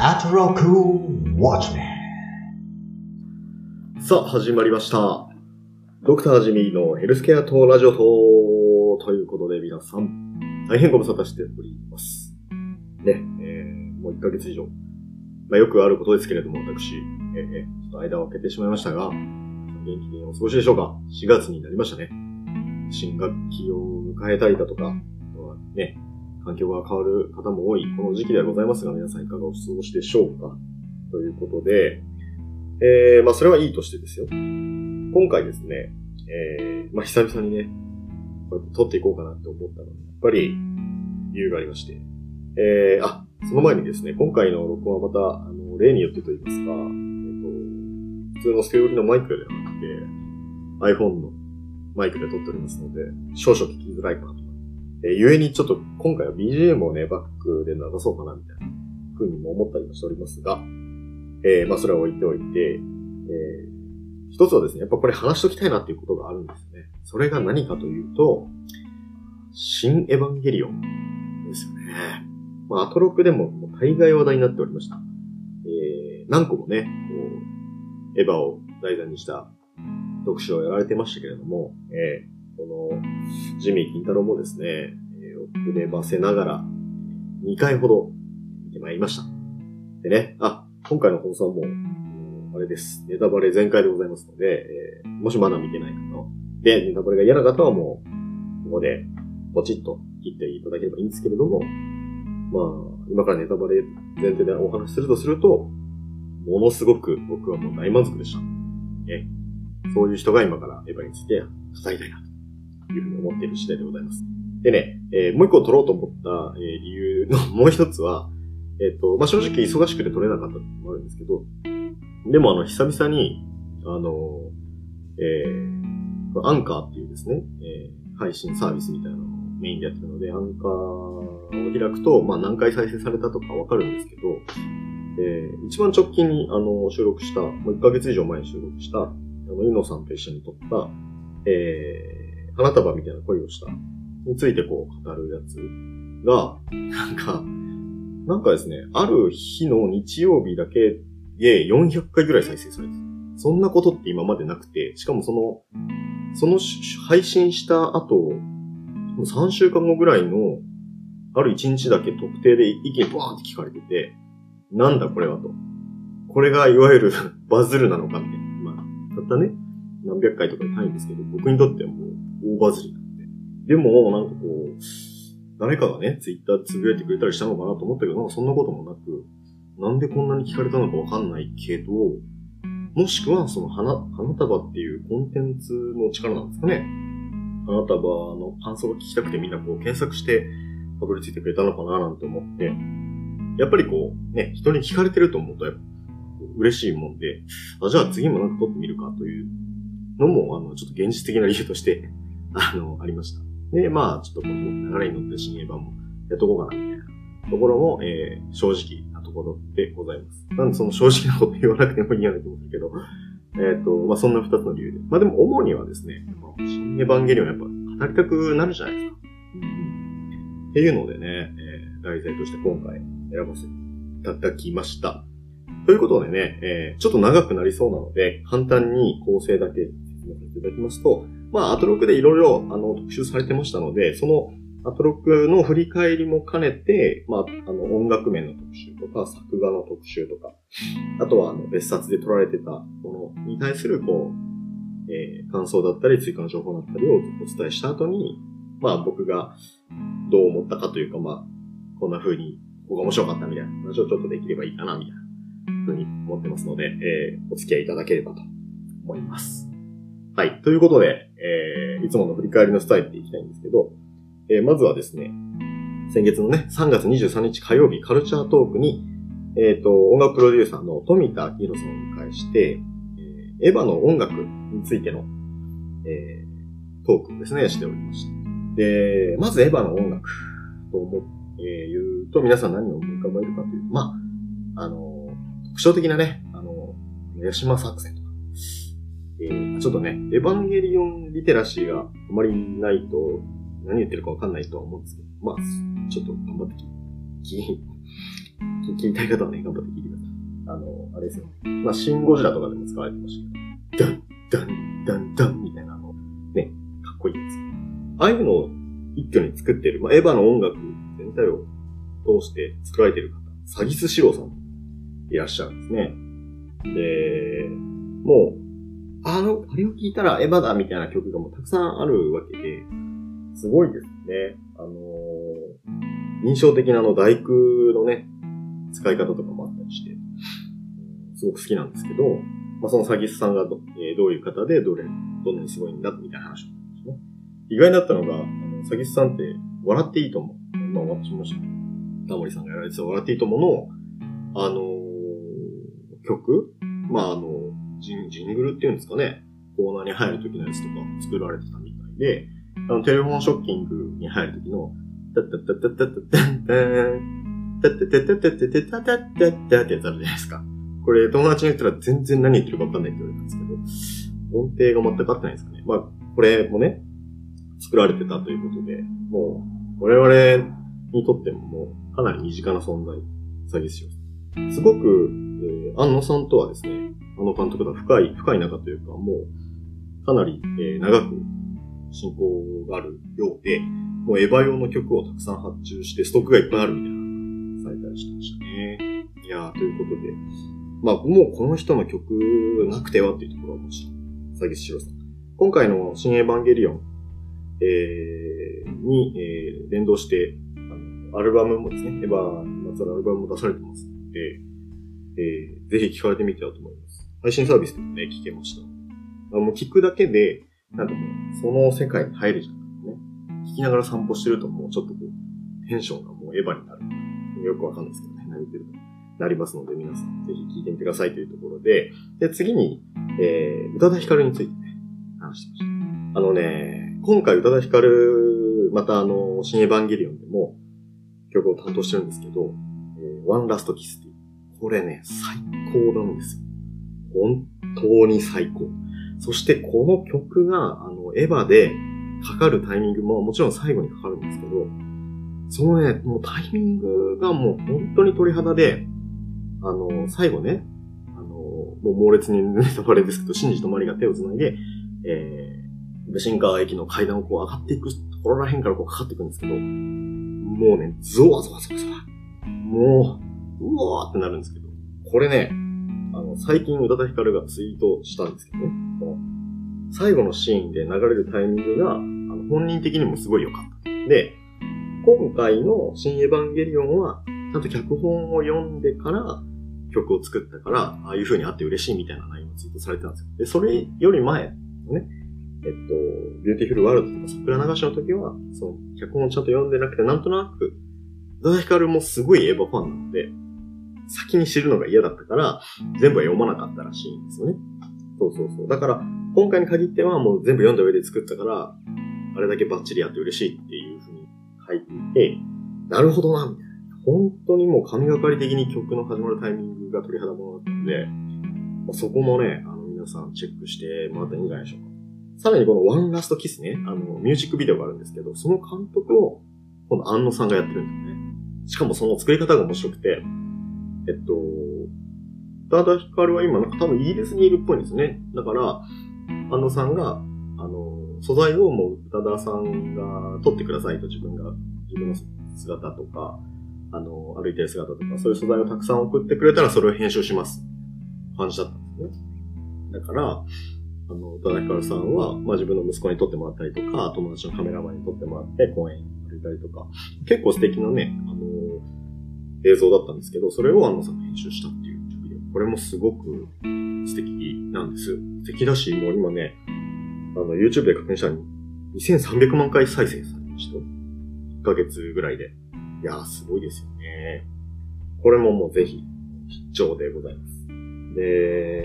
アトロックウォッチメンさあ、始まりました。ドクタージミーのヘルスケアとラジオと、ということで皆さん、大変ご無沙汰しております。ね、えー、もう1ヶ月以上。まあよくあることですけれども、私、えー、ちょっと間を空けてしまいましたが、元気にお過ごしでしょうか ?4 月になりましたね。新学期を迎えたりだとか、あとはね、環境が変わる方も多いこの時期ではございますが、皆さんいかがお過ごしでしょうか？ということで、えー、まあそれはいいとしてですよ。今回ですね、えー、まあ久々にね、こうやって撮っていこうかなって思ったので、やっぱり理由がありまして、えー、あ、その前にですね、今回の録音はまた、あの、例によってと言いますか、えっ、ー、と、普通の捨て売りのマイクではなくて、iPhone のマイクで撮っておりますので、少々聞きづらいかなとえー、ゆえにちょっと今回は BGM をね、バックで流そうかなみたいなふうにも思ったりもしておりますが、えー、まあそれは置いておいて、えー、一つはですね、やっぱこれ話しときたいなっていうことがあるんですね。それが何かというと、新エヴァンゲリオンですよね。まあアトロクでももう大概話題になっておりました。えー、何個もね、こう、エヴァを題材にした読書をやられてましたけれども、えーこの、ジミー金太郎もですね、えー、遅ればせながら、2回ほど見てまいりました。でね、あ、今回の放送はもう、あれです。ネタバレ全開でございますので、え、もしまだ見てない方で、ネタバレが嫌な方はもう、ここで、ポチッと切っていただければいいんですけれども、まあ、今からネタバレ前提でお話しするとすると、ものすごく僕はもう大満足でした。ね、そういう人が今からエヴァについて語りたいなというふうに思っている次第でございます。でね、えー、もう一個取ろうと思った、えー、理由のもう一つは、えっ、ー、と、まあ、正直忙しくて取れなかったってもあるんですけど、でもあの、久々に、あの、えー、アンカーっていうですね、えー、配信サービスみたいなのをメインでやってるので、アンカーを開くと、まあ、何回再生されたとかわかるんですけど、えー、一番直近に、あの、収録した、もう1ヶ月以上前に収録した、あの、イノさんと一緒に撮った、えー、花束みたいな恋をしたについてこう語るやつが、なんか、なんかですね、ある日の日曜日だけで400回ぐらい再生されてそんなことって今までなくて、しかもその、その配信した後、3週間後ぐらいの、ある1日だけ特定で意見バーンって聞かれてて、なんだこれはと。これがいわゆるバズるなのかみたいな。まあ、たったね、何百回とかで単位ですけど、僕にとってはもう大バズりなんで。でも、なんかこう、誰かがね、ツイッターつぶやいてくれたりしたのかなと思ったけど、なんかそんなこともなく、なんでこんなに聞かれたのかわかんないけど、もしくはその花、花束っていうコンテンツの力なんですかね。花束の感想が聞きたくてみんなこう検索してたどり着いてくれたのかななんて思って、やっぱりこう、ね、人に聞かれてると思うと嬉しいもんで、あ、じゃあ次もなんか撮ってみるかというのも、あの、ちょっと現実的な理由としてあの、ありました。で、まあ、ちょっとこの流れに乗って新映版もやっとこうかな、みたいなところも、えー、正直なところでございます。なんでその正直なこと言わなくてもいいやなと思うけど、えっ、ー、と、まあ、そんな二つの理由で。まあ、でも主にはですね、新エヴァンゲリオンやっぱ語りたくなるじゃないですか。っていうのでね、えー、題材として今回選ばせていただきました。ということでね、えー、ちょっと長くなりそうなので、簡単に構成だけ説明させていただきますと、まあ、アトロックでいろいろ、あの、特集されてましたので、その、アトロックの振り返りも兼ねて、まあ、あの、音楽面の特集とか、作画の特集とか、あとは、あの、別冊で撮られてたものに対する、こう、えー、感想だったり、追加の情報だったりをお伝えした後に、まあ、僕がどう思ったかというか、まあ、こんな風に、ここが面白かったみたいな話をちょっとできればいいかな、みたいな風に思ってますので、えー、お付き合いいただければと思います。はい。ということで、えー、いつもの振り返りのスタイルでいきたいんですけど、えー、まずはですね、先月のね、3月23日火曜日カルチャートークに、えっ、ー、と、音楽プロデューサーの富田明宏さんを迎えして、えー、エヴァの音楽についての、えー、トークをですね、しておりました。で、まずエヴァの音楽と思って、えー言うと、皆さん何を思い浮かべるかというと、まあ、あの、特徴的なね、あの、八島作戦、ちょっとね、エヴァンゲリオンリテラシーがあまりないと、何言ってるかわかんないとは思うんですけど、まあ、ちょっと頑張って聞 聞きたい方はね、頑張って聞いてください。あの、あれですよ。まあ、シンゴジラとかでも使われてましたけど、ダン、ダン、ダン、ダンみたいなの、ね、かっこいいやつ。ああいうのを一挙に作ってる、まあ、エヴァの音楽全体を通して作られてる方、サギスシロさんいらっしゃるんですね。で、もう、あの、あれを聞いたらエヴァだみたいな曲がもうたくさんあるわけで、すごいですね。あのー、印象的なあの大工のね、使い方とかもあったりして、すごく好きなんですけど、まあ、そのサギスさんがど,、えー、どういう方で、どれ、どんなにすごいんだ、みたいな話をですね。意外だったのが、あの、サギスさんって、笑っていいと思う。まあ、私もし。タモリさんがやられてた笑っていいと思うの、あのー、曲まあ、あの、ジンジングルっていうんですかね。コーナーに入る時のやつとか作られてたみたいで、あの、テレフォンショッキングに入る時の、タッタッタッタッタッタッタッタッタッタッタッタッタッタッタッタッってやつあるじゃないですか。これ友達に言ったら全然何言ってるか分かんないって言われたんですけど、音程が全く合ってないですかね。まあ、これもね、作られてたということで、もう、我々にとってももう、かなり身近な存在、詐欺師を。すごく、えー、安野さんとはですね、あの監督とは深い、深い仲というか、もう、かなり、えー、長く進行があるようで、もうエヴァ用の曲をたくさん発注して、ストックがいっぱいあるみたいな、されたりしてましたね。いやー、ということで、まあ、もうこの人の曲なくてはっていうところはもちろん、詐欺師郎さん。今回の新エヴァンゲリオン、えー、に、えー、連動して、あの、アルバムもですね、エヴァにまつわるアルバムも出されてますので、えー、ぜひ聴かれてみてはと思います。配信サービスでもね、聴けました。あもう聞くだけで、なんかもう、その世界に入るじゃん。ね。聞きながら散歩してるともうちょっとこう、テンションがもうエヴァになる。よくわかんないですけどね、何言ってる。なりますので、皆さんぜひ聞いてみてくださいというところで、で、次に、えー、宇多田ヒカルについてね、話してました。あのね、今回宇多田ヒカル、またあの、新エヴァンゲリオンでも曲を担当してるんですけど、えー、ワンラストキスっていう。これね、最高なんですよ。本当に最高。そしてこの曲が、あの、エヴァでかかるタイミングももちろん最後にかかるんですけど、そのね、もうタイミングがもう本当に鳥肌で、あの、最後ね、あの、もう猛烈にネタバレですけど、シンジとマリが手を繋いで、えー、ベシンカー駅の階段をこう上がっていくところら辺からこうかかっていくんですけど、もうね、ゾワゾワゾワゾワ。もう、うわーってなるんですけど、これね、最近宇多田ヒカルがツイートしたんですけどね、最後のシーンで流れるタイミングが、あの本人的にもすごい良かった。で、今回の新エヴァンゲリオンは、ちゃんと脚本を読んでから曲を作ったから、ああいう風にあって嬉しいみたいな内容がツイートされてたんですよ。で、それより前のね、えっと、 Beautiful World とか桜流しの時は、その脚本をちゃんと読んでなくて、なんとなく、宇多田ヒカルもすごいエヴァファンなので、先に知るのが嫌だったから、全部は読まなかったらしいんですよね。そうそうそう。だから、今回に限ってはもう全部読んだ上で作ったから、あれだけバッチリやって嬉しいっていう風に書いていて、なるほどな、みたいな。本当にもう神がかり的に曲の始まるタイミングが鳥肌ものだったので、まあ、そこもね、あの皆さんチェックしてもらったらいいんじゃないでしょうか。さらにこのワンラストキスね、あの、ミュージックビデオがあるんですけど、その監督を、この安野さんがやってるんですね。しかもその作り方が面白くて、えっと、宇多田ヒカルは今なんか多分イギリスにいるっぽいんですね。だから、安野さんが、あの、素材をもう宇多田さんが撮ってくださいと自分が、自分の姿とか、あの、歩いてる姿とか、そういう素材をたくさん送ってくれたらそれを編集します。感じだったんですね。だから、あの、宇多田ヒカルさんは、まあ自分の息子に撮ってもらったりとか、友達のカメラマンに撮ってもらって公園に歩いたりとか、結構素敵なね、あの、映像だったんですけど、それを安野さんが編集したっていう、これもすごく素敵なんです。素敵だし、もう今ね、あの、YouTube で確認したら2300万回再生されましたよ。1ヶ月ぐらいで。いやー、すごいですよね。これももうぜひ、必聴でございます。で、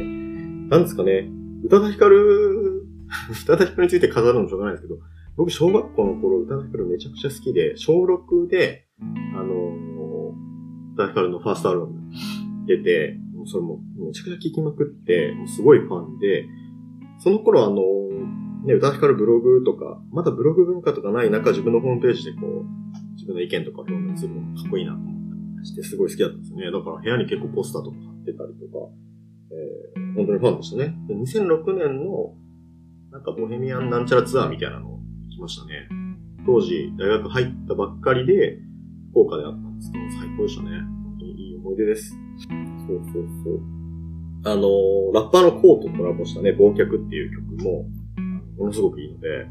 なんですかね、宇多田ヒカル、宇多田ヒカルについて語るのしょうがないですけど、僕、小学校の頃、宇多田ヒカルめちゃくちゃ好きで、小6で、あの田ヒカルのファーストアルバム出て、もうそれもめちゃくちゃ聴きまくって、もうすごいファンで、その頃あの、ね、宇多田ヒカルブログとか、まだブログ文化とかない中、自分のホームページでこう、自分の意見とか表現するのもかっこいいなと思ったりしてすごい好きだったんですね。だから部屋に結構ポスターとか貼ってたりとか、えー、本当にファンでしたね。で2006年の、なんかボヘミアンなんちゃらツアーみたいなの行きましたね。当時、大学入ったばっかりで、福岡であったんですけど、最高でしたね。本当にいい思い出です。そうそうそう。あの、ラッパーのコーとコラボしたね、忘却っていう曲も、ものすごくいいので、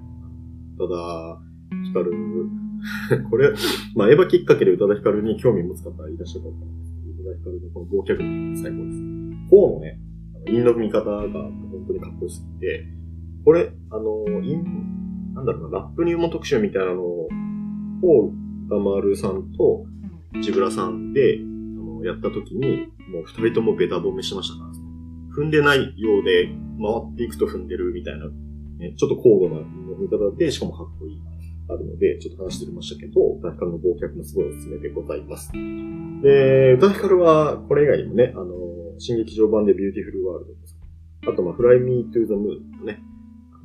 ただ、ヒカル、これ、まあ、エヴァきっかけで宇多田ヒカルに興味持つ方いらっしゃるかもしれないですけど、宇多田ヒカルのこの忘却最高です。コーのね、韻の踏み方が本当にかっこよすぎて、これ、あの、韻、なんだろうな、ラップ入門特集みたいなのを、コー歌丸さんとジブラさんで、あの、やった時に、もう二人ともベタ褒めしましたから、踏んでないようで、回っていくと踏んでるみたいな、ね、ちょっと高度な踏み方で、しかもかっこいい、あるので、ちょっと話してましたけど、宇多田ヒカルの忘却もすごいおすすめでございます。で、宇多田ヒカルは、これ以外にもね、あの、新劇場版で Beautiful World とか、あと、まあ、 Fly Me to the Moon とね、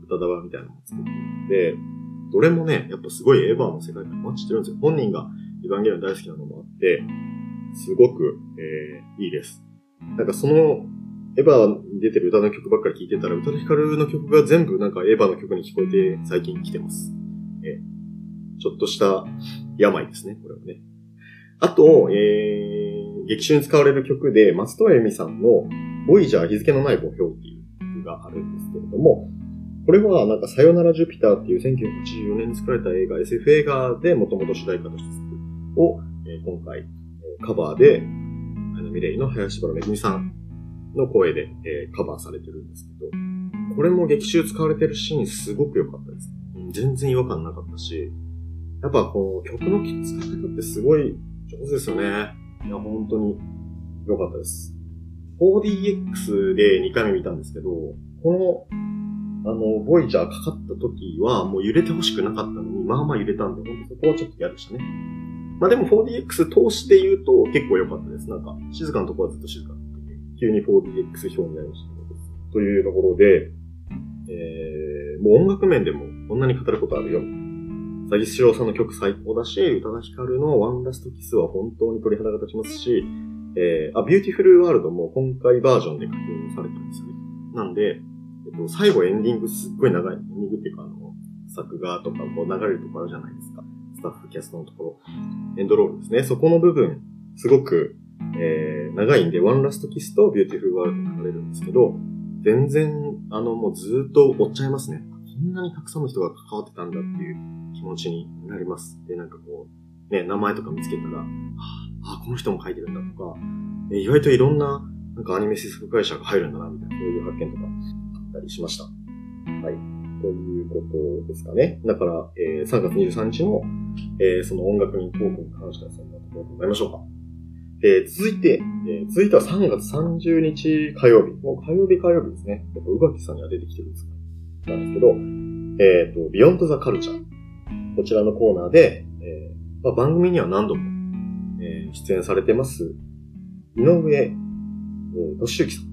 歌だわみたいなのも作ってるので、どれもね、やっぱすごいエヴァの世界観マッチしてるんですよ。本人がエヴァンゲリオン大好きなのもあって、すごく、えー、いいです。なんかそのエヴァに出てる歌の曲ばっかり聴いてたら、歌のヒカルの曲が全部なんかエヴァの曲に聞こえて最近来てます。えちょっとした病ですね、これはね。あと、えー、劇中に使われる曲で、松任谷由実さんの、ボイジャー日付のない墓標っていう曲があるんですけれども、これはなんかさよならジュピターっていう1984年に作られた映画、SF 映画でもともと主題歌として作るを、えー、今回、え、カバーで、あのミレイの林原めぐみさんの声で、えー、カバーされてるんですけど、これも劇中使われてるシーンすごく良かったです。全然違和感なかったし、やっぱこの曲の使い方ってすごい上手ですよね。いや、本当に良かったです。4DX で2回目見たんですけど、この、あの、ボイジャーかかった時はもう揺れてほしくなかったのに、まあまあ揺れたんで、本当そこはちょっと嫌でしたね。まあでも 4DX 通して言うと結構良かったです。なんか、静かなところはずっと静か急に 4DX 表になりました。というところで、えー、もう音楽面でもこんなに語ることあるよ。ザギスシローさんの曲最高だし、宇多田ヒカルの One Last Kiss は本当に鳥肌が立ちますし、えー、あ、 Beautiful World も今回バージョンで書き下ろされたんですよね。なんで、最後エンディングすっごい長い。エンディングっていうか、あの、作画とかこう流れるところあるじゃないですか。スタッフキャストのところ。エンドロールですね。そこの部分、すごくえー、長いんで、 One Last Kiss と Beautiful World に流れるんですけど、全然、あの、もうずっと追っちゃいますね。こんなにたくさんの人が関わってたんだっていう気持ちになります。で、なんかこう、ね、名前とか見つけたら、はあ、この人も書いてるんだとか、意外といろんな、なんかアニメ制作会社が入るんだな、みたいな、そういう発見とかったりしました。はい。ということですかね。だから、えー、3月23日の、えー、その音楽にトークに関してはそんなところでございましょうか。えー、続いて、えー、続いては3月30日火曜日。もう火曜日火曜日ですね。やっぱ、宇垣さんには出てきてるんですかなんですけど、えっ、ー、と、ビヨンドザカルチャー。こちらのコーナーで、えーまあ、番組には何度も、えー、出演されてます、井上、えー、敏之さん。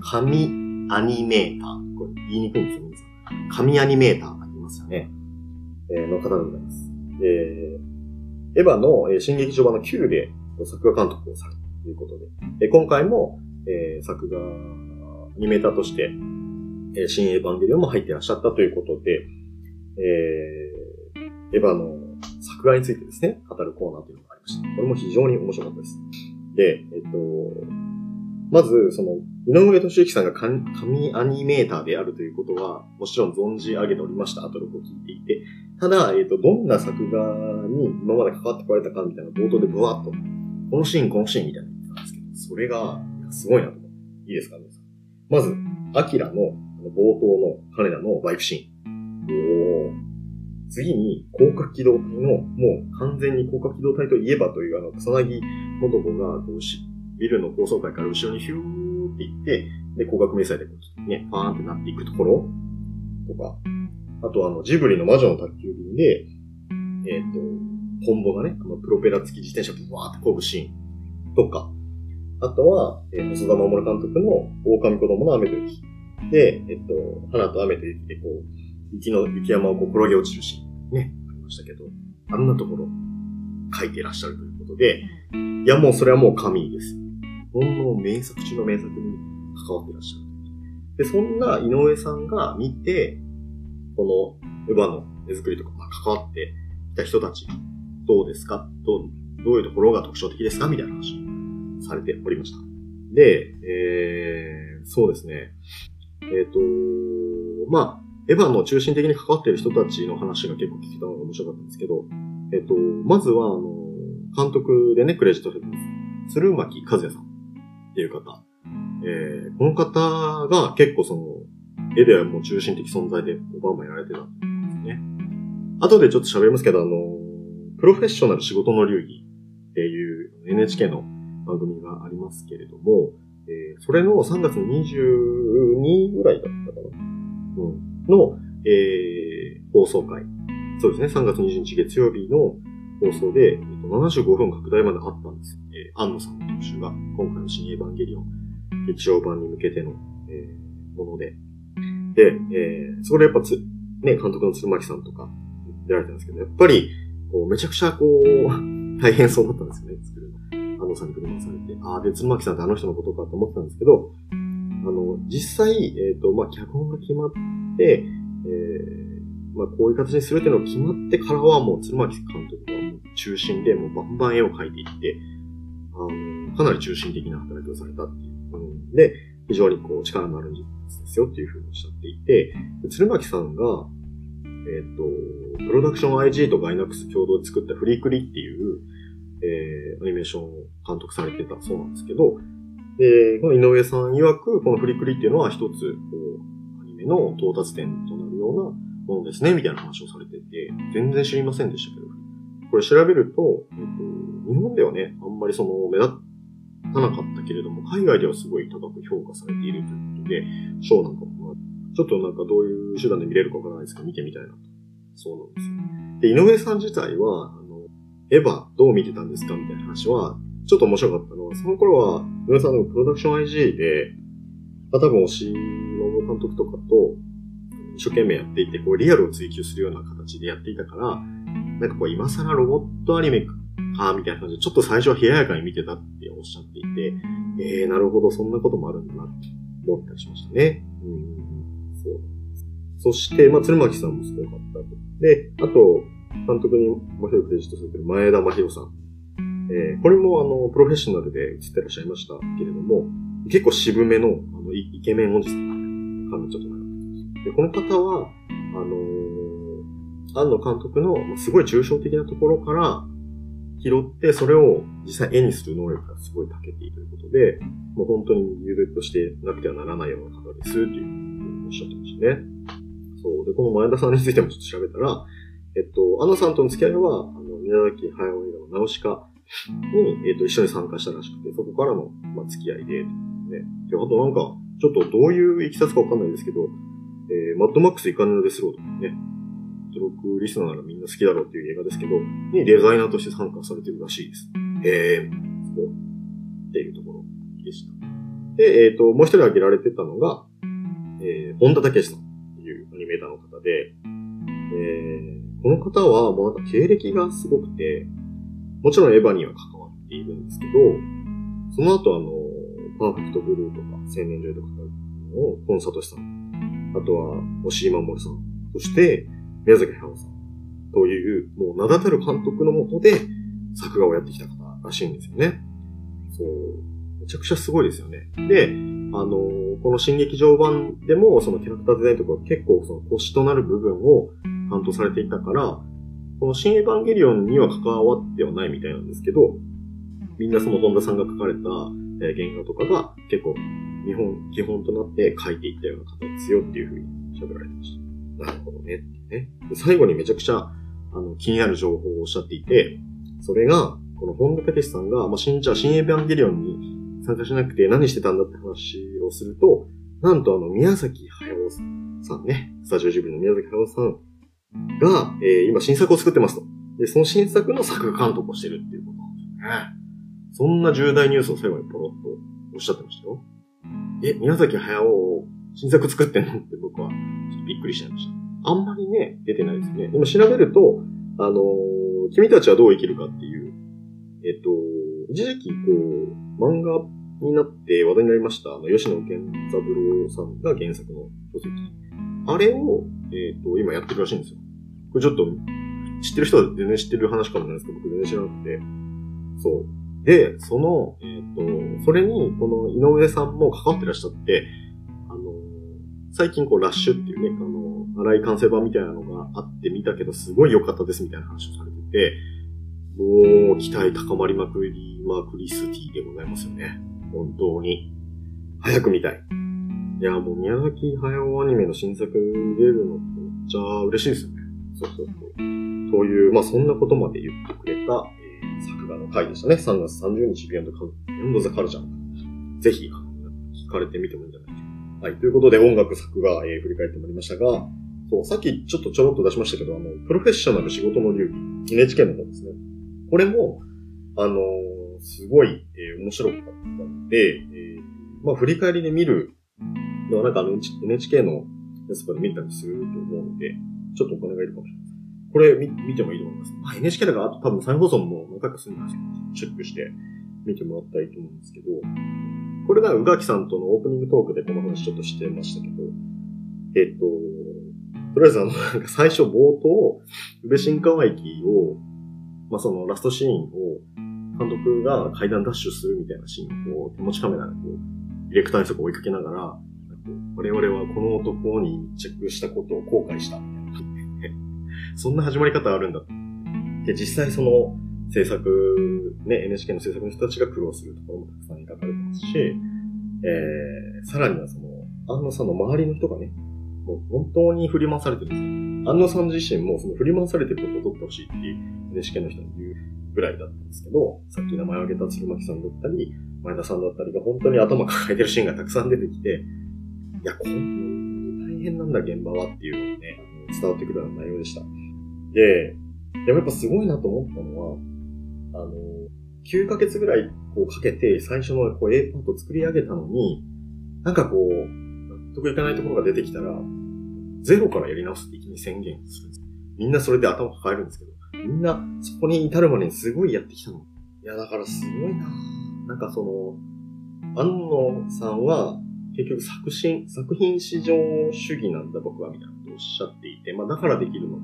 神アニメーター。これ言いにくいんですよ、皆さん。神アニメーターがいますよね。えー、の方でございます。えー、エヴァの、えー、新劇場版の9で、作画監督をされたということで、え今回も、えー、作画アニメーターとして、えー、新エヴァンゲリオンも入ってらっしゃったということで、えー、エヴァの作画についてですね、語るコーナーというのがありました。これも非常に面白かったです。で、えっと、まず、その、井上俊之さんが神アニメーターであるということは、もちろん存じ上げておりました。後でこう聞いていて。ただ、えっと、どんな作画に今まで関わってこられたかみたいな冒頭でブワーっとこのシーン、このシーンみたいなの言ってたんですけど、それが、すごいなと思って。いいですか？皆さん。まず、アキラの冒頭の彼らのバイクシーン。お次に、広角機動隊の、もう完全に広角機動隊といえばというあの、草薙元子が、こうビルの高層階から後ろにヒューって行って、で、広角迷彩でこう、ね、パーンってなっていくところとか、あとあの、ジブリの魔女の宅急便で、えっ、ー、と、コンボがね、あの、プロペラ付き自転車をわーって漕ぐシーンとか、あとは、えー、細田守監督の狼子供の雨と雪。で、えっと、花と雨と雪でこう、雪の、雪山をこう転げ落ちるシーンね、ありましたけど、あんなところ書いていらっしゃるというこことで、いやもうそれはもう神です。ほんの名作中の名作に関わってらっしゃる。で、そんな井上さんが見て、このエヴァの絵作りとか、まあ、関わっていた人たち、どうですか？どう、どういうところが特徴的ですか？みたいな話をされておりました。で、えー、そうですね。えっ、と、まあ、エヴァの中心的に関わっている人たちの話が結構聞けたのが面白かったんですけど、えっ、と、まずは、あの、監督でね、クレジットされてます。鶴巻和也さんっていう方。えー、この方が結構その、絵ではもう中心的存在でバンバンやられてたんですね。後でちょっと喋りますけど、あの、プロフェッショナル仕事の流儀っていう NHK の番組がありますけれども、えーそれの3月22ぐらいだったかな、うん、の、えー放送回。そうですね、3月22日月曜日の放送で、えっと75分拡大まであったんです。えー、安野さんの特集が、今回の新エヴァンゲリオン劇場版に向けての、えーもので。で、えーそれやっぱつ、ね、監督の鶴巻さんとか出られたんですけど、やっぱり、こう、めちゃくちゃこう、大変そうだったんですよね、作るの。安野さんに車されて。ああ、で、鶴巻さんってあの人のことかと思ってたんですけど、あの、実際、えっ、と、まあ、脚本が決まって、えーまあ、こういう形にするっていうのが決まってからはもう鶴巻監督がもう中心でもうバンバン絵を描いていって、あの、かなり中心的な働きをされたっていう。うん、で、非常にこう力のある人物ですよっていうふうにおっしゃっていて、鶴巻さんが、えっ、と、プロダクション IG とガイナックス共同で作ったフリークリっていう、えーアニメーションを監督されてたそうなんですけど、で、この井上さん曰く、このフリクリっていうのは一つ、こう、アニメの到達点となるようなものですね、みたいな話をされてて、全然知りませんでしたけど、これ調べると、えっと、日本ではね、あんまりその目立たなかったけれども、海外ではすごい高く評価されているということで、ショーなんかも、ちょっとなんかどういう手段で見れるかわからないですけど、見てみたいなと。そうなんですよ。で、井上さん自体は、あの、エヴァどう見てたんですかみたいな話は、ちょっと面白かったのは、その頃は、井上さんのプロダクション IG で、まあ、多分、押しの監督とかと、一生懸命やっていて、こう、リアルを追求するような形でやっていたから、なんかこう、今更ロボットアニメか、みたいな感じで、ちょっと最初は冷ややかに見てたっておっしゃっていて、えー、なるほど、そんなこともあるんだなって思ったりしましたね。うん、そう。そして、まあ、鶴巻さんもすごかったと。で、あと、監督にもう一人クレジットされてる前田真宏さん。えーこれもあの、プロフェッショナルで映ってらっしゃいましたけれども、結構渋めの、あの、イイケメンおじさん。髪ちょっと長くてで、この方は、あのー、安野監督の、まあすごい抽象的なところから拾って、それを実際絵にする能力がすごい長けているということで、もう本当にユーとしてなくてはならないような方です、というふうにおっしゃってましたね。そう。で、この前田さんについてもちょっと調べたら、えっと、安野さんとの付き合いは、あの、宮崎駿映画のナウシカに、えっと、一緒に参加したらしくて、そこからの、まあ、付き合いで、ね。で、あとなんか、ちょっとどういういきさつかわかんないですけど、えー、マッドマックスイカネのデスロードね、トロックリスナーならみんな好きだろうっていう映画ですけど、にデザイナーとして参加されてるらしいです。えー、そう。っていうところでした。で、えっ、と、もう一人挙げられてたのが、えー、本田武さんっていうアニメーターの方で、えー、この方はもうなんか経歴がすごくて、もちろんエヴァには関わっているんですけど、その後あの、パーフェクトブルーとか、青年女優とかのコンサートさん、あとは、押井守さん、そして、宮崎駿さんという、もう名だたる監督のもとで作画をやってきた方らしいんですよね。そう。めちゃくちゃすごいですよね。で、あのこの新劇場版でも、そのキャラクターデザインとか結構その腰となる部分を担当されていたから、この新エヴァンゲリオンには関わってはないみたいなんですけど、みんなその本田さんが書かれた、原画とかが結構日本、基本となって書いていったような方ですよっていうふうに喋られてました。なるほどねね。最後にめちゃくちゃあの気になる情報をおっしゃっていて、それが、この本田武さんが、まあ、新、じゃあ新エヴァンゲリオンに参加しなくて何してたんだって話をすると、なんとあの、宮崎駿さんね、スタジオジブリの宮崎駿さんが、えー今新作を作ってますと。で、その新作の作画監督をしてるっていうことなんですよね。そんな重大ニュースを最後にポロッとおっしゃってましたよ。え、宮崎駿、新作作ってんのって僕はっびっくりしちゃいました。あんまりね、出てないですね。でも調べると、あのー君たちはどう生きるかっていうえっと、一時期、こう、漫画になって話題になりました、あの、吉野源三郎さんが原作の書籍。あれを、えっと、今やってるらしいんですよ。これちょっと、知ってる人は全然知ってる話かもしれないですけど、僕全然知らなくて。そう。で、その、えっ、と、それに、この井上さんも関わってらっしゃって、最近こう、ラッシュっていうね、あの、荒い完成版みたいなのがあって見たけど、すごい良かったですみたいな話をされてて、もう、期待高まりまくりまくりスティでございますよね。本当に。早く見たい。いや、もう宮崎駿アニメの新作見れるのってめっちゃ嬉しいですよね。そうそうそう。そういう、まあそんなことまで言ってくれた、えー、作画の回でしたね。3月30日ビヨンドカル、 Beyond the Culture。ぜひ、聞かれてみてもいいんじゃない。はい。ということで音楽作画、えー、振り返ってまいりましたが、そう、さっきちょっとちょろっと出しましたけど、あの、プロフェッショナル仕事の流儀、NHK の方ですね。これも、あのー、すごい、えー、面白かったので、えー、まあ振り返りで見るのはなんかあの NHK のやつとかで見たりすると思うので、ちょっとお金がいるかもしれない。これ見見てもいいと思います。まあ、NHK だから、あと多分再放送も何回かするんですけど、チェックして見てもらったらいいと思うんですけど、これが宇垣さんとのオープニングトークでこの話ちょっとしてましたけど、えっ、と、とりあえずあの、なんか最初冒頭、宇部新川駅を、まあ、そのラストシーンを、監督が階段ダッシュするみたいなシーンを手持ちカメラでこう、ディレクターにそこ追いかけながら、我々はこの男に密着したことを後悔したみたいな。そんな始まり方あるんだ。で、実際その制作、ね、NHK の制作の人たちが苦労するところもたくさん描かれてし、えー、さらにはその、安野さんの周りの人がね、もう本当に振り回されてるんですよ。安野さん自身もその振り回されてることを取ってほしいっていう NHK の人に言うぐらいだったんですけど、さっき名前を挙げた鶴巻さんだったり、前田さんだったりが本当に頭抱えてるシーンがたくさん出てきて、いや、こんなに大変なんだ現場はっていうのをね、伝わってくるような内容でした。で、でもやっぱすごいなと思ったのは、あの、9ヶ月ぐらいこうかけて最初のこう A パート作り上げたのに、なんかこう、納得いかないところが出てきたら、ゼロからやり直すっていきなり宣言するんです。みんなそれで頭抱えるんですけど、みんなそこに至るまでにすごいやってきたの。いや、だからすごいななんかその、安野さんは結局作品、作品市場主義なんだ僕はみたいなことをおっしゃっていて、まあだからできるのか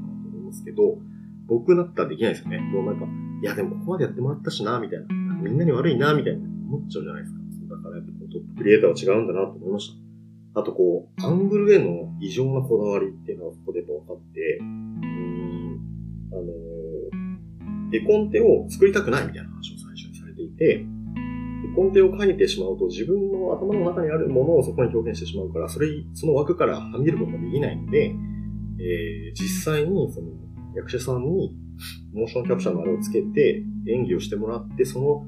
ますけど、僕だったらできないですよね。もうなんか、いやでもここまでやってもらったしな、みたいな。みんなに悪いな、みたいな思っちゃうじゃないですか。だからやっぱトップクリエイターは違うんだなと思いました。あとこう、アングルへの異常なこだわりっていうのがここで分かって、うん、あのー、絵コンテを作りたくないみたいな話を最初にされていて、絵コンテを書いてしまうと自分の頭の中にあるものをそこに表現してしまうから、それ、その枠からはみ出ることができないので、えー、実際にその役者さんにモーションキャプチャーのあれをつけて演技をしてもらって、その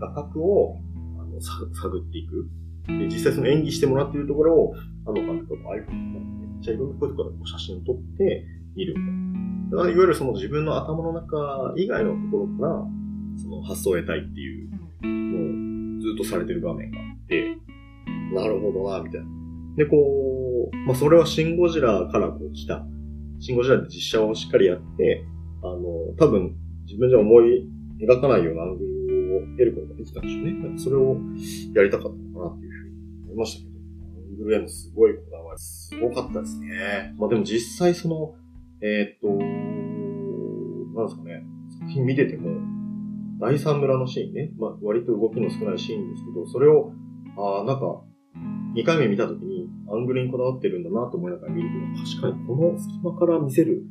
画角をあの探っていく。で、実際その演技してもらっているところを、あの監督が iPhone めっちゃいろんなことから写真を撮って見るみたいな。だからいわゆるその自分の頭の中以外のところから、その発想を得たいっていうのをずっとされてる画面があって、なるほどな、みたいな。で、こう、まあ、それはシン・ゴジラからこう来た。シン・ゴジラで実写をしっかりやって、あの、多分自分じゃ思い描かないようなアングルを得ることができたんでしょうね。なんかそれをやりたかったのかなっていうふうに思いましたけど、アングルへのすごいこだわり、すごかったですね。まあでも実際その、えー、っと、なんですかね、作品見てても、第三村のシーンね、まあ割と動きの少ないシーンですけど、それを、ああ、なんか、2回目見たときに、アングルにこだわってるんだなと思いながら見ると、確かにこの隙間から見せる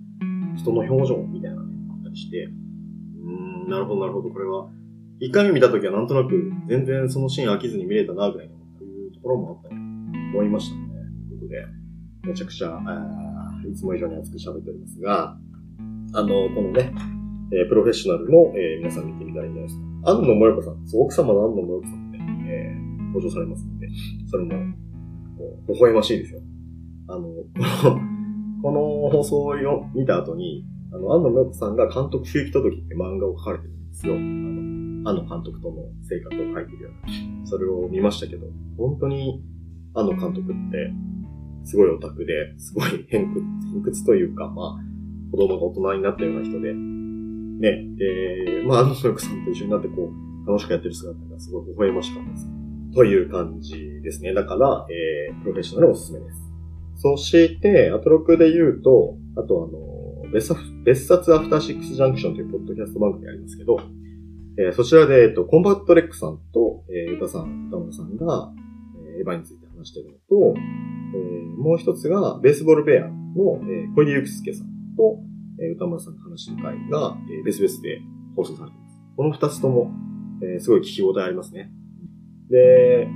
人の表情みたいなりして、うーん、なるほどなるほど、これは、1回目見たときはなんとなく全然そのシーン飽きずに見れたなぐらいのというところもあったと思いましたね。ということで、めちゃくちゃ、いつも以上に熱く喋っておりますが、あの、このね、えー、プロフェッショナルも、えー、皆さん見てみたらいいんじゃないですか。安野もよこさん、そう、奥様の安野もよこさんもね、えー、登場されますので、それも微笑ましいですよ。あの、この、この放送を見た後に、あの、安野美子さんが監督不行き届きって漫画を書かれてるんですよ。あの、安野監督との生活を書いてるような。それを見ましたけど、本当に安野監督って、すごいオタクで、すごい偏屈、偏屈というか、まあ、子供が大人になったような人で、ね、で、まあ、あの子さんと一緒になってこう、楽しくやってる姿がすごい微笑ましかったです。という感じですね。だから、えー、プロフェッショナルおすすめです。そして、アトロクで言うと、あとあの、別冊別冊アフターシックスジャンクションというポッドキャスト番組ありますけど、えーそちらで、えっと、コンバットレックさんと、えー、宇多さん、宇多丸さんが、えーエヴァについて話しているのと、えーもう一つが、ベースボールベアの、えー小出祐介さんと、えー宇多丸さんが話している回が、えー別々で放送されています。この二つとも、えーすごい聞き応えありますね。で、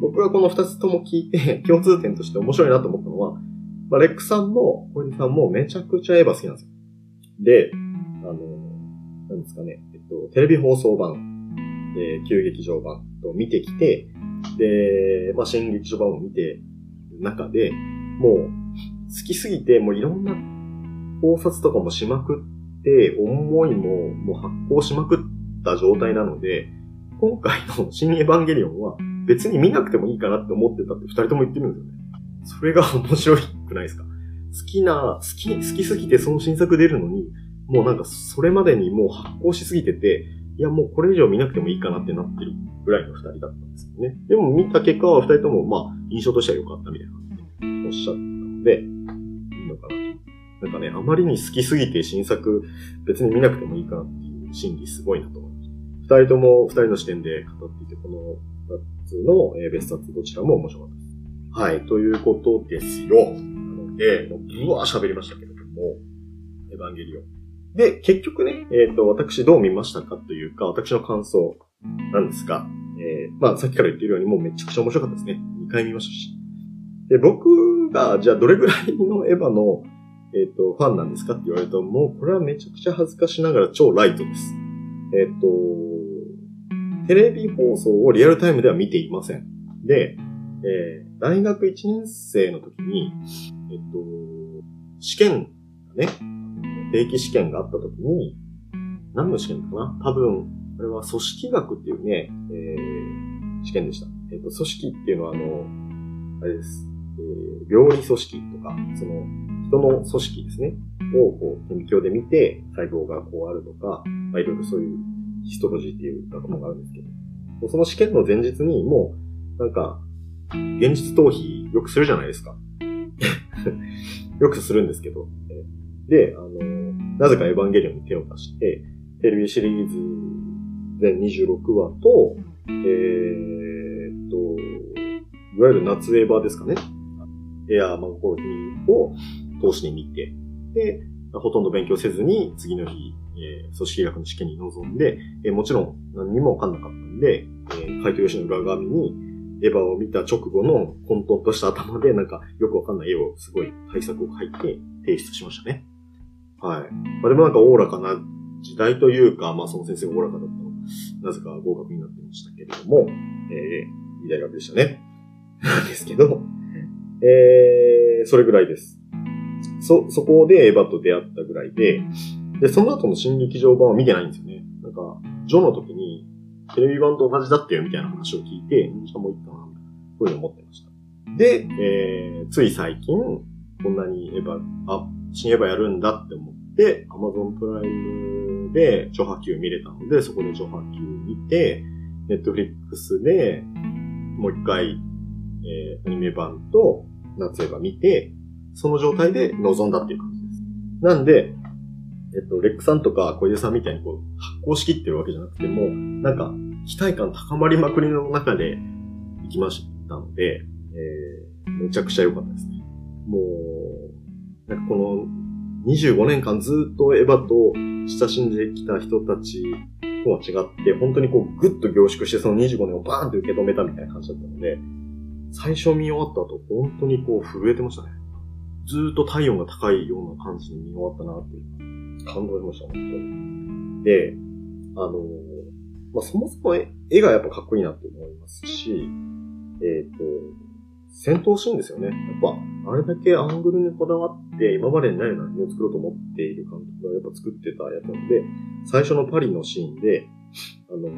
僕はこの二つとも聞いて、共通点として面白いなと思ったのは、まあ、レックさんも小出さんもめちゃくちゃエヴァ好きなんですよ。で、あの、なんですかね、えっと、テレビ放送版、えー旧劇場版と見てきて、で、まあ、新劇場版を見てる中で、もう、好きすぎて、もういろんな考察とかもしまくって、思いももう発行しまくった状態なので、今回の新エヴァンゲリオンは別に見なくてもいいかなって思ってたって二人とも言ってるんですよね。それが面白くないですか？好きな、好き、好きすぎてその新作出るのに、もうなんかそれまでにもう発行しすぎてて、いやもうこれ以上見なくてもいいかなってなってるぐらいの二人だったんですよね。でも見た結果は二人ともまあ印象としては良かったみたいな感じでおっしゃってたので、いいのかなと。なんかね、あまりに好きすぎて新作別に見なくてもいいかなっていう心理すごいなと思いました。二人とも二人の視点で語っていて、この二つのえー別冊どちらも面白かった。はい、ということですよ。なので、もうぶわー喋りましたけれども、エヴァンゲリオン。で、結局ね、えっ、と、私どう見ましたかというか、私の感想なんですが、えーまあさっきから言ってるようにもうめちゃくちゃ面白かったですね。2回見ましたし。で、僕が、じゃあどれぐらいのエヴァの、えっ、と、ファンなんですかって言われると、もうこれはめちゃくちゃ恥ずかしながら超ライトです。えっ、と、テレビ放送をリアルタイムでは見ていません。で、え大学1年生の時に、えっと、試験ね、定期試験があった時に、何の試験かな？多分、これは組織学っていうね、えー試験でした。えっと、組織っていうのはあの、あれです。えー病理組織とか、その、人の組織ですね。を、こう、顕微鏡で見て、細胞がこうあるとか、まあ、いろいろそういうヒストロジーっていう学問があるんですけど、その試験の前日にもう、なんか、現実逃避よくするじゃないですか。よくするんですけど。で、あの、なぜかエヴァンゲリオンに手を出して、テレビシリーズ全26話と、えーと、いわゆる夏エヴァですかね。エアーマンコロヒーを通しに見て、で、ほとんど勉強せずに次の日、えー組織学の試験に臨んで、えーもちろん何にもわかんなかったんで、えー、海藤吉の裏紙に、エヴァを見た直後の混沌とした頭で、なんかよくわかんない絵をすごい対策を描いて提出しましたね。はい。まあでもなんかおおらかな時代というか、まあその先生がおおらかだったの、なぜか合格になってましたけれども、えー、いい大学でしたね。なんですけど、えー、それぐらいです。そ、そこでエヴァと出会ったぐらいで、で、その後の新劇場版は見てないんですよね。なんか、ジョの時に、テレビ版と同じだったよみたいな話を聞いて、じゃあもういいかな、こういうふうに思ってました。で、えー、つい最近、こんなにエヴァ、あ、新エヴァやるんだって思って、Amazon プライムでジョハ Q 見れたので、そこでジョハ Q 見て、Netflix でもう一回、えー、アニメ版と夏エヴァ見て、その状態で臨んだっていう感じです。なんで、えっと、レックさんとか小出さんみたいにこう、発行しきってるわけじゃなくても、なんか、期待感高まりまくりの中で行きましたので、えー、めちゃくちゃ良かったですね。もう、なんかこの25年間ずっとエヴァと親しんできた人たちとは違って、本当にこう、ぐっと凝縮してその25年をバーンって受け止めたみたいな感じだったので、最初見終わった後、本当にこう、震えてましたね。ずーっと体温が高いような感じに見終わったなっていう感動しました、本当に。で、あの、まあ、そもそも絵絵がやっぱかっこいいなって思いますし、えっ、と、戦闘シーンですよね。やっぱ、あれだけアングルにこだわって、今までにないようなアニメを作ろうと思っている監督がやっぱ作ってたやつなので、最初のパリのシーンで、あの、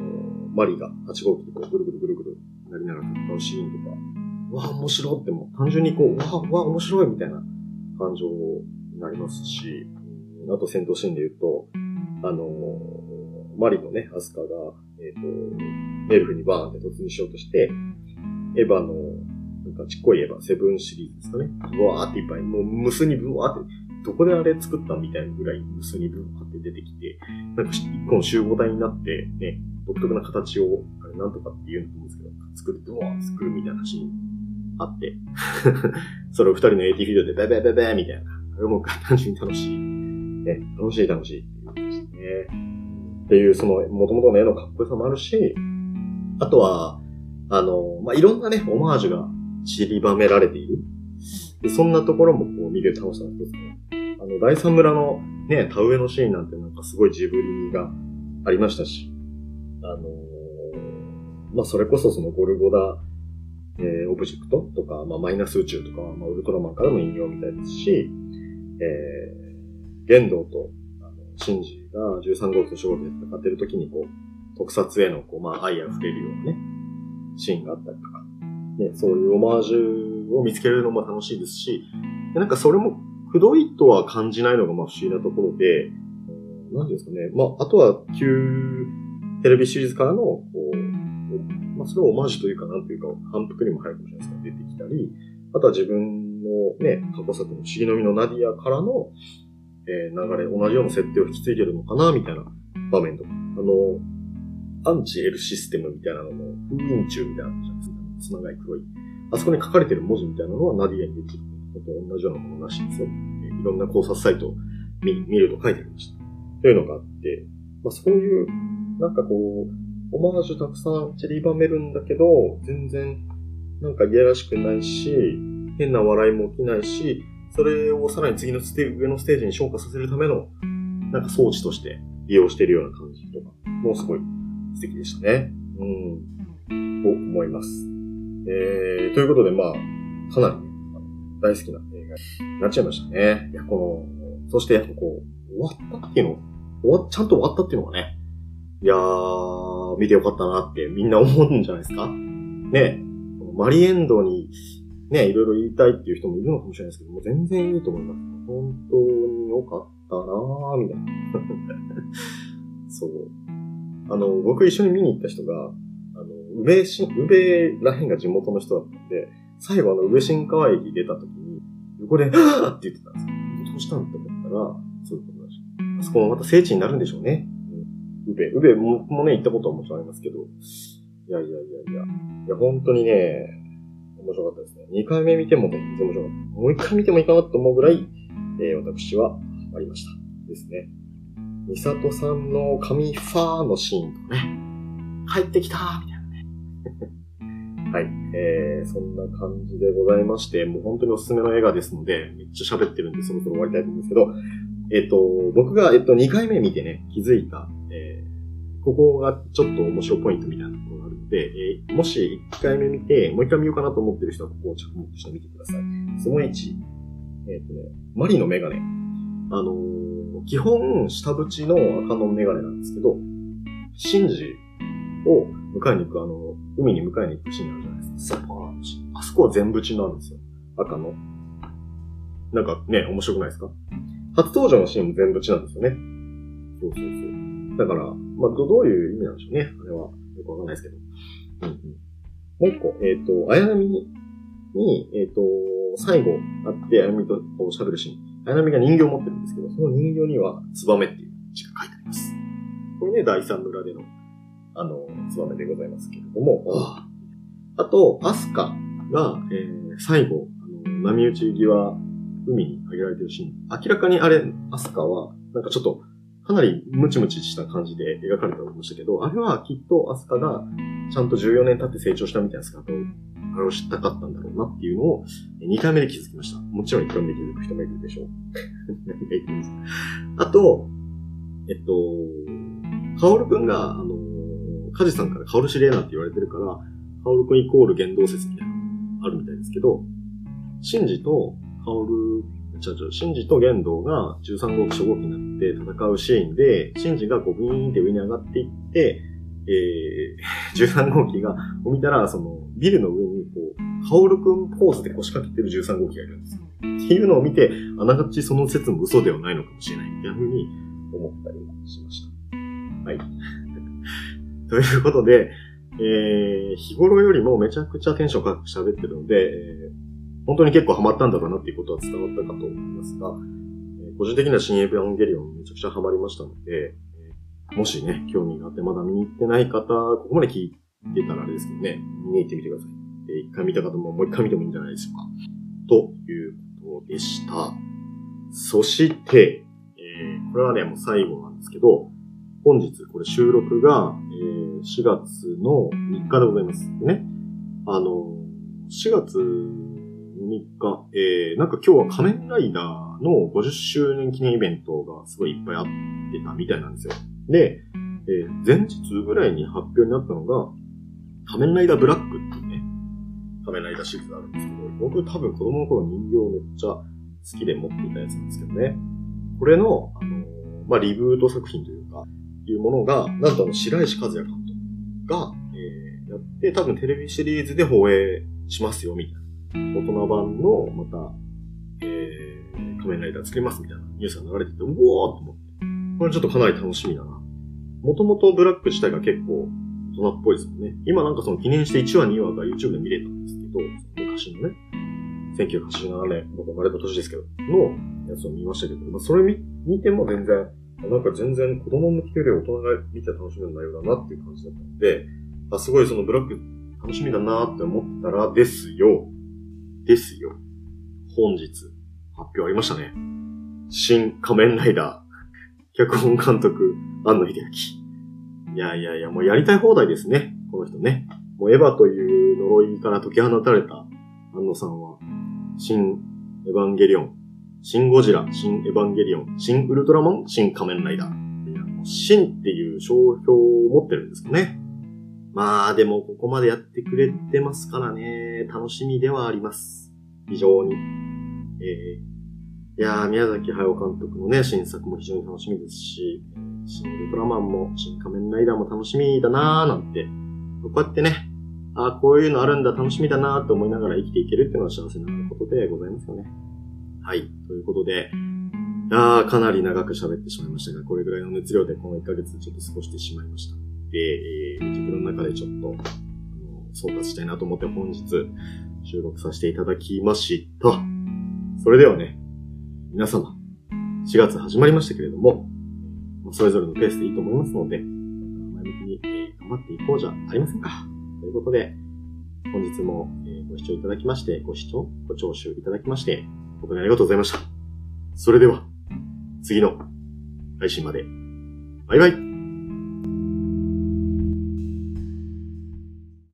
マリが8号機でこうぐるぐるぐるぐるなりながら戦うシーンとか、わあ、面白いってもう単純にこう、わあ、わあ、面白いみたいな感情になりますし、あと戦闘シーンで言うと、あの、マリのね、アスカが、えっ、と、メルフにバーンって突入しようとして、エヴァの、なんかちっこいエヴァ、セブンシリーズですかね。ブワーっていっぱい、もう無数にブワーって、どこであれ作ったみたいなぐらい無数にブワーって出てきて、なんか一個の集合体になって、ね、独特な形を、あれなんとかって言うんと思うんですけど、作ってブワー作るみたいなシーンあって、それを二人の AT フィードでベベベベみたいな。あれも単純に楽しい。ね、楽しい楽しいっていう感じですね。っていう、その、元々の絵のかっこよさもあるし、あとは、あの、まあ、いろんなね、オマージュが散りばめられている。でそんなところもこう見る楽しさの一つかな。あの、第三村のね、田植えのシーンなんてなんかすごいジブリがありましたし、あのまあ、それこそそのゴルゴダ、えーオブジェクトとか、まあ、マイナス宇宙とか、まあ、ウルトラマンからの引用みたいですし、えー、玄道と、あの、シンジが13号機と初号機で戦ってる時に、こう、特撮への、こう、まあ、愛あふれるようなね、シーンがあったりとか、ね、そういうオマージュを見つけるのも楽しいですし、でなんかそれも、くどいとは感じないのが、まあ、不思議なところで、うんなんていうんですかね、まあ、あとは、旧テレビシリーズからの、こう、まあ、それをオマージュというか、なんというか、反復にも入るかもしれないですけど、出てきたり、あとは自分のね、過去作の不思議の実のナディアからの、えー流れ、同じような設定を引き継いでるのかな、みたいな場面とか。あの、アンチ L システムみたいなのの封印中みたいなのじゃないですか。つながい黒い。あそこに書かれてる文字みたいなのはナディアに出てるのと同じようなものらしいんですよ。えいろんな考察サイトを見見ると書いてありました。というのがあって、まあ、そういう、なんかこう、オマージュたくさん散りばめるんだけど、全然、なんかいやらしくないし、変な笑いも起きないし、それをさらに次のステ上のステージに昇華させるための、なんか装置として利用しているような感じとか、もうすごい素敵でしたね。うん。と思います。えー、ということで、まあ、かなりね、大好きな映画になっちゃいましたね。いや、この、そしてやっぱこう、終わったっていうの、終わ、ちゃんと終わったっていうのがね、いやー、見てよかったなってみんな思うんじゃないですかねマリエンドに、ね、いろいろ言いたいっていう人もいるのかもしれないですけどもう、全然いいと思います。本当に良かったなーみたいな。そう。あの、僕一緒に見に行った人が、あの、宇部し、宇部らへんが地元の人だったんで、最後あの、宇部新川駅出た時に、横で、はぁって言ってたんですよ。どうしたん？って思ったら、そういうことだし。あそこもまた聖地になるんでしょうね。宇部、宇部ももね、行ったことはもちろんありますけど、いやいやいやいや、いや、本当にね、面白かったですね。2回目見ても全然面白かった。もう1回見てもいいかなと思うぐらい、えー私はありました。ですね。ミサトさんの神ファーのシーンとかね、帰ってきたーみたいなね。はい。えー、そんな感じでございまして、もう本当におすすめの映画ですので、めっちゃ喋ってるんでそろそろ終わりたいと思うんですけど、えっ、と、僕が、えっと、2回目見てね、気づいた、えー、ここがちょっと面白いポイントみたいなところがあるので、えーもし1回目見て、もう1回見ようかなと思ってる人はここを着目してみてください。その1、えっ、とね、マリのメガネ。あのー基本、下縁の赤のメガネなんですけど、シンジを迎えに行く、あの、海に迎えに行くシーンあるじゃないですか。サパーンのシーンあそこは全縁なんですよ。赤の。なんかね、面白くないですか？初登場のシーンも全縁なんですよね。そうそうそう。だから、まあ、どどういう意味なんでしょうね。あれは、よくわかんないですけど。うんうん。もう一個、えっ、と、綾波に、えっ、と、最後会って、綾波とこう喋るシーン。綾波が人形を持ってるんですけど、その人形には、ツバメっていう字が書いてあります。これね、第三村での、あの、ツバメでございますけれども、ああと、アスカが、えー、最後、あの、波打ち際、海に上げられてるシーン。明らかにあれ、アスカは、なんかちょっと、かなりムチムチした感じで描かれておりましたけど、あれはきっとアスカが、ちゃんと14年経って成長したみたいな姿を、あれを知ったかったんだろうなっていうのを、2回目で気づきました。もちろん1回目で気づく人もいるでしょう。あと、えっと、カオルくんが、あの、カジさんからカオル指令なんて言われてるから、カオルくんイコール言動説みたいなのがあるみたいですけど、シンジとカオル、違う違う、シンジと玄道が13号機初号機になって戦うシーンで、シンジがこうビーンって上に上がっていって、えー、13号機が、を見たら、その、ビルの上に、こう、カオルくんポーズで腰掛けてる13号機がいるんですよ。っていうのを見て、あながちその説も嘘ではないのかもしれない。っていうふうに、思ったりしました。はい。ということで、えー、日頃よりもめちゃくちゃテンション高く喋ってるので、えー、本当に結構ハマったんだろうなっていうことは伝わったかと思いますが、個人的には新エヴァンゲリオンめちゃくちゃハマりましたので、もしね、興味があってまだ見に行ってない方、ここまで聞いてたらあれですけどね、見に行ってみてください。一回見た方ももう一回見てもいいんじゃないでしょうか。ということでした。そして、えー、これはね、もう最後なんですけど、本日これ収録が、えー、4月の3日でございます。でね、あの、4月3日、えー、なんか今日は仮面ライダーの50周年記念イベントがすごいいっぱいあってたみたいなんですよ。で、えー、前日ぐらいに発表になったのが、仮面ライダーブラックっていうね、仮面ライダーシリーズがあるんですけど、僕多分子供の頃人形めっちゃ好きで持っていたやつなんですけどね。これの、あの、まあ、リブート作品というか、いうものが、なんとあの、白石和也監督が、えー、やって、多分テレビシリーズで放映しますよ、みたいな。大人版の、また、えー、仮面ライダー作ります、みたいなニュースが流れてて、うおーと思って。これちょっとかなり楽しみだな。もともとブラック自体が結構大人っぽいですもんね。今なんかその記念して1話2話が YouTube で見れたんですけど、昔のね、1987年、僕生まれた年ですけど、のやつを見ましたけど、まあ、それ見見ても全然、なんか全然子供向きより大人が見て楽しめる内容だなっていう感じだったので、あすごいそのブラック楽しみだなって思ったらですよ。ですよ。本日、発表ありましたね。新仮面ライダー、脚本監督、安野秀明。いやいやいや、もうやりたい放題ですね。この人ね。もうエヴァという呪いから解き放たれた安野さんは、新エヴァンゲリオン新ゴジラ、新エヴァンゲリオン、新ウルトラマン、新仮面ライダー。いや、もう新っていう商標を持ってるんですかね。まあでもここまでやってくれてますからね、楽しみではあります。非常に。えー、いやー、宮崎駿監督のね、新作も非常に楽しみですし、新ウルトラマンも、新仮面ライダーも楽しみだなーなんて、こうやってね、ああ、こういうのあるんだ、楽しみだなーと思いながら生きていけるっていうのは幸せなことでございますよね。はい。ということで、ああ、かなり長く喋ってしまいましたが、これぐらいの熱量でこの1ヶ月ちょっと過ごしてしまいました。で、えー、自分の中でちょっと、あの、総括したいなと思って本日収録させていただきました。それではね、皆様、4月始まりましたけれども、それぞれのペースでいいと思いますので、前向きに、頑張っていこうじゃありませんか。ということで、本日も、ご視聴いただきまして、ご視聴、ご聴取いただきまして、本当にありがとうございました。それでは、次の配信まで。バイバイ